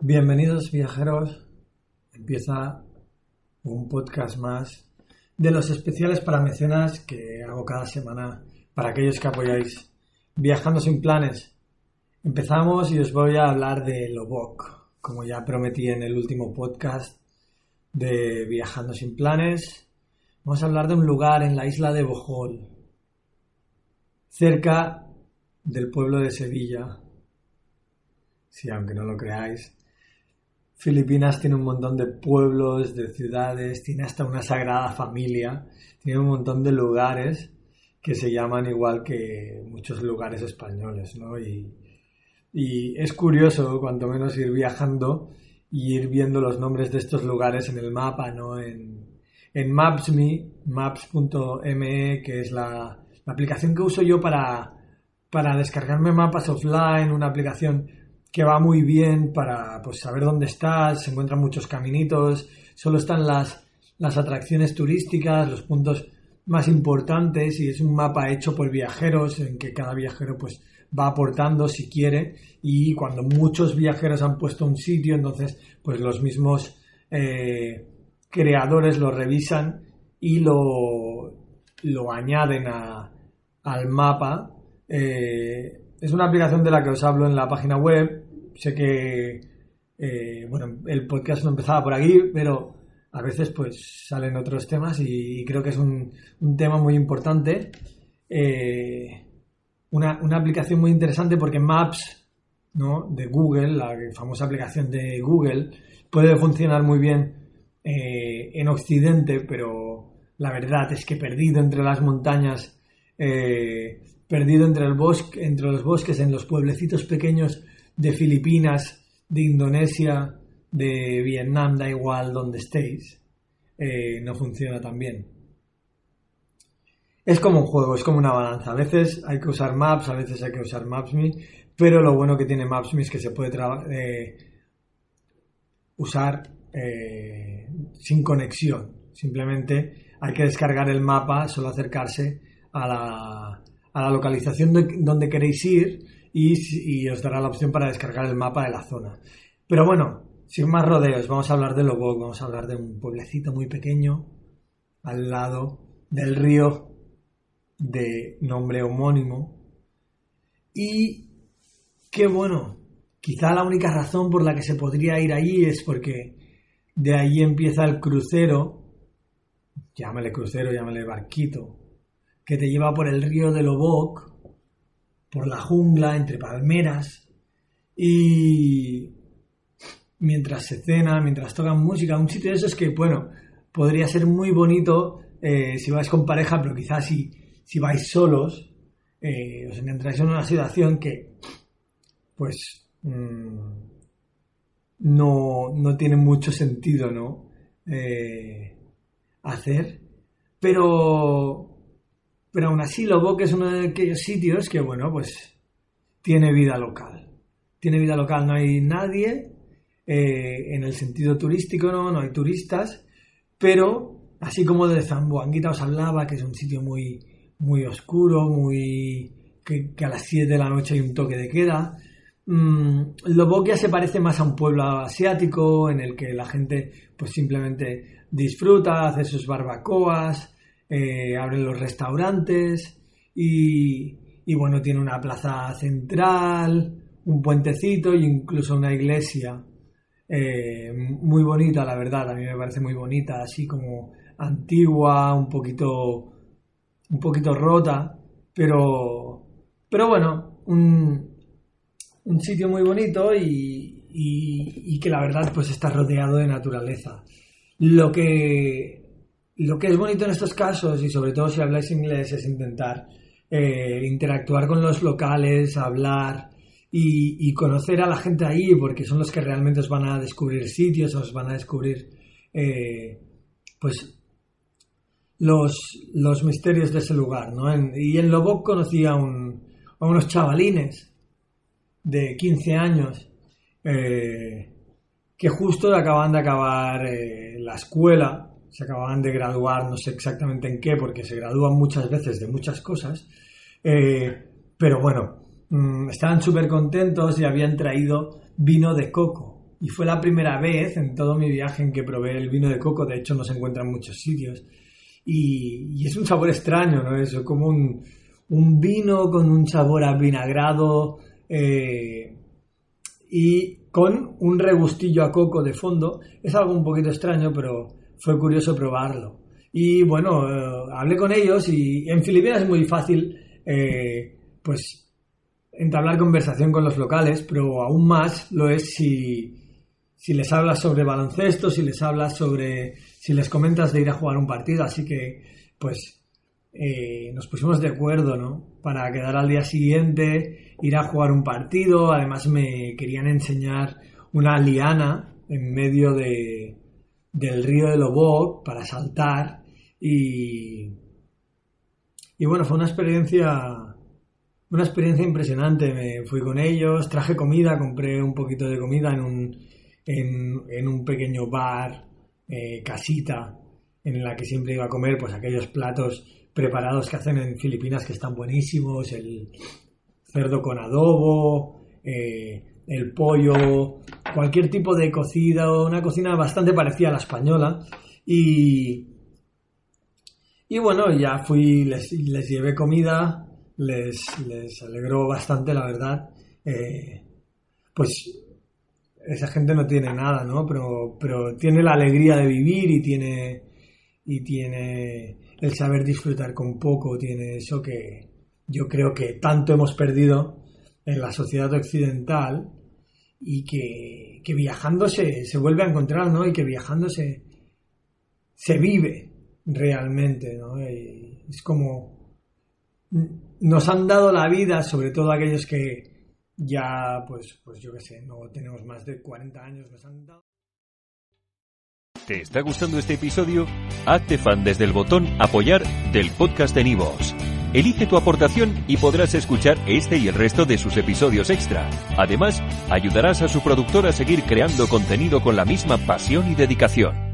Bienvenidos viajeros, empieza un podcast más de los especiales para mecenas que hago cada semana para aquellos que apoyáis Viajando sin planes. Empezamos y os voy a hablar de Lobok, como ya prometí en el último podcast de Viajando sin planes. Vamos a hablar de un lugar en la isla de Bohol, cerca del pueblo de Sevilla. Sí, aunque no lo creáis, Filipinas tiene un montón de pueblos, de ciudades, tiene hasta una sagrada familia, tiene un montón de lugares que se llaman igual que muchos lugares españoles, ¿no? Y, y es curioso, cuanto menos, ir viajando y ir viendo los nombres de estos lugares en el mapa, ¿no? En, en Maps.me, maps.me, que es la, aplicación que uso yo para, para descargarme mapas offline, una aplicación que va muy bien para pues, saber dónde estás, se encuentran muchos caminitos, solo están las, las atracciones turísticas, los puntos más importantes y es un mapa hecho por viajeros en que cada viajero pues va aportando si quiere y cuando muchos viajeros han puesto un sitio entonces pues los mismos eh, creadores lo revisan y lo, lo añaden a, al mapa. Eh, es una aplicación de la que os hablo en la página web. Sé que eh, bueno el podcast no empezaba por aquí pero a veces pues salen otros temas y, creo que es un, tema muy importante. Eh, una, una, aplicación muy interesante porque Maps ¿no? de Google, la famosa aplicación de Google, puede funcionar muy bien eh, en Occidente, pero la verdad es que perdido entre las montañas, eh, perdido entre, el bosque, entre los bosques, en los pueblecitos pequeños de Filipinas, de Indonesia, de Vietnam, da igual donde estéis, eh, no funciona tan bien. Es como un juego, es como una balanza. A veces hay que usar Maps, a veces hay que usar Maps.me, pero lo bueno que tiene Maps.me es que se puede eh, usar eh, sin conexión. Simplemente hay que descargar el mapa, solo acercarse a la, a la localización de, donde queréis ir y os dará la opción para descargar el mapa de la zona. Pero bueno, sin más rodeos, vamos a hablar de Loboc, vamos a hablar de un pueblecito muy pequeño al lado del río de nombre homónimo. Y qué bueno, quizá la única razón por la que se podría ir allí es porque de ahí empieza el crucero, llámale crucero, llámale barquito, que te lleva por el río de Loboc, por la jungla, entre palmeras, y mientras se cena, mientras tocan música, un sitio de esos que, bueno, podría ser muy bonito eh, si vais con pareja, pero quizás si, si vais solos, eh, os encontráis en una situación que, pues, mmm, no, no, tiene mucho sentido, ¿no? Eh, hacer. Pero, pero aún así Loboc es uno de aquellos sitios que, bueno, pues, tiene vida local. Tiene vida local, no hay nadie, eh, en el sentido turístico, ¿no? No hay turistas, pero así como de Zamboanguita os hablaba, que es un sitio muy, muy oscuro, muy que, a las 7 de la noche hay un toque de queda. Mm, Lobokia se parece más a un pueblo asiático en el que la gente pues simplemente disfruta, hace sus barbacoas, eh, abren los restaurantes y, y bueno, tiene una plaza central, un puentecito e incluso una iglesia eh, muy bonita, la verdad, a mí me parece muy bonita, así como antigua, un poquito, un poquito rota, pero, pero bueno, un, un sitio muy bonito y, y, que la verdad pues está rodeado de naturaleza. Lo que, lo que es bonito en estos casos, y sobre todo si habláis inglés, es intentar eh, interactuar con los locales, hablar, y, conocer a la gente ahí, porque son los que realmente os van a descubrir sitios, os van a descubrir, eh, pues, los, los misterios de ese lugar, ¿no? Y en Loboc conocí a, un- a unos chavalines de 15 años eh, que justo acaban de acabar eh, la escuela, se acababan de graduar, no sé exactamente en qué, porque se gradúan muchas veces de muchas cosas, pero bueno, mm, estaban súper contentos y habían traído vino de coco. Y fue la primera vez en todo mi viaje en que probé el vino de coco, de hecho no se encuentra en muchos sitios. Y, es un sabor extraño, ¿no? Es como un, un vino con un sabor a vinagrado eh, y con un regustillo a coco de fondo. Es algo un poquito extraño, pero fue curioso probarlo. Y bueno, eh, hablé con ellos y en Filipinas es muy fácil, eh, pues, entablar conversación con los locales, pero aún más lo es si, si les hablas sobre baloncesto, si les hablas sobre, si les comentas de ir a jugar un partido, así que, pues, eh, nos pusimos de acuerdo, ¿no? Para quedar al día siguiente, ir a jugar un partido, además me querían enseñar una liana en medio de, del río de Loboc para saltar. Y, y bueno, fue una experiencia una experiencia impresionante. Me fui con ellos, traje comida, compré un poquito de comida en un, en, un pequeño bar, eh, casita, en la que siempre iba a comer pues aquellos platos preparados que hacen en Filipinas que están buenísimos, el cerdo con adobo, eh, el pollo, cualquier tipo de cocida, una cocina bastante parecida a la española. Y, y bueno, ya fui, les, les llevé comida, les, alegró bastante, la verdad. Eh, pues esa gente no tiene nada, ¿no? Pero, pero tiene la alegría de vivir y tiene, y tiene el saber disfrutar con poco, tiene eso que yo creo que tanto hemos perdido en la sociedad occidental y que, que viajando se, vuelve a encontrar, ¿no? Y que viajando se, se vive realmente, ¿no? Y es como nos han dado la vida, sobre todo aquellos que ya, pues, pues yo qué sé, no tenemos más de 40 años, nos han dado... ¿Te está gustando este episodio? Hazte fan desde el botón Apoyar del podcast de Nivos. Elige tu aportación y podrás escuchar este y el resto de sus episodios extra. Además, ayudarás a su productor a seguir creando contenido con la misma pasión y dedicación.